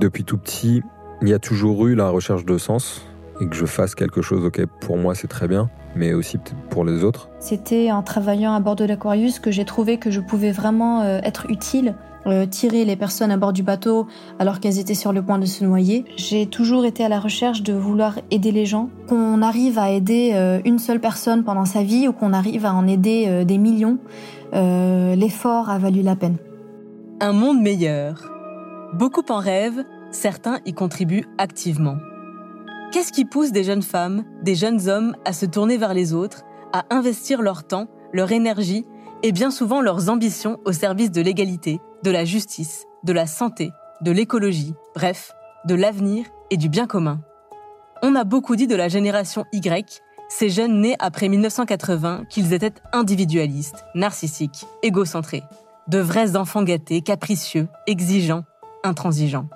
Depuis tout petit, il y a toujours eu la recherche de sens et que je fasse quelque chose, ok, pour moi c'est très bien, mais aussi peut-être pour les autres. C'était en travaillant à bord de l'Aquarius que j'ai trouvé que je pouvais vraiment euh, être utile, euh, tirer les personnes à bord du bateau alors qu'elles étaient sur le point de se noyer. J'ai toujours été à la recherche de vouloir aider les gens. Qu'on arrive à aider euh, une seule personne pendant sa vie ou qu'on arrive à en aider des millions, l'effort a valu la peine. Un monde meilleur. Beaucoup en rêvent, certains y contribuent activement. Qu'est-ce qui pousse des jeunes femmes, des jeunes hommes à se tourner vers les autres, à investir leur temps, leur énergie et bien souvent leurs ambitions au service de l'égalité, de la justice, de la santé, de l'écologie, bref, de l'avenir et du bien commun? On a beaucoup dit de la génération Y, ces jeunes nés après 1980, qu'ils étaient individualistes, narcissiques, égocentrés, de vrais enfants gâtés, capricieux, exigeants, intransigeants.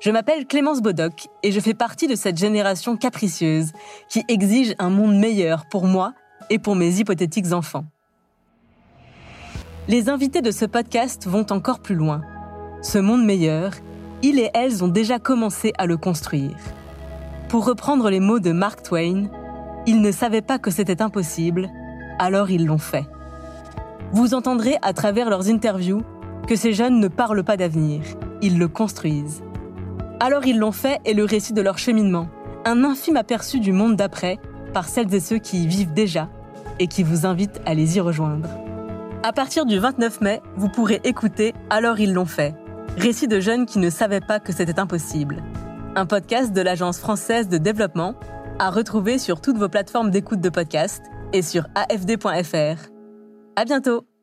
Je m'appelle Clémence Bodoc et je fais partie de cette génération capricieuse qui exige un monde meilleur pour moi et pour mes hypothétiques enfants. Les invités de ce podcast vont encore plus loin. Ce monde meilleur, ils et elles ont déjà commencé à le construire. Pour reprendre les mots de Mark Twain, ils ne savaient pas que c'était impossible, alors ils l'ont fait. Vous entendrez à travers leurs interviews que ces jeunes ne parlent pas d'avenir, ils le construisent. Alors ils l'ont fait et le récit de leur cheminement, un infime aperçu du monde d'après par celles et ceux qui y vivent déjà et qui vous invitent à les y rejoindre. À partir du 29 mai, vous pourrez écouter Alors ils l'ont fait, récit de jeunes qui ne savaient pas que c'était impossible. Un podcast de l'Agence française de développement à retrouver sur toutes vos plateformes d'écoute de podcast et sur afd.fr. À bientôt!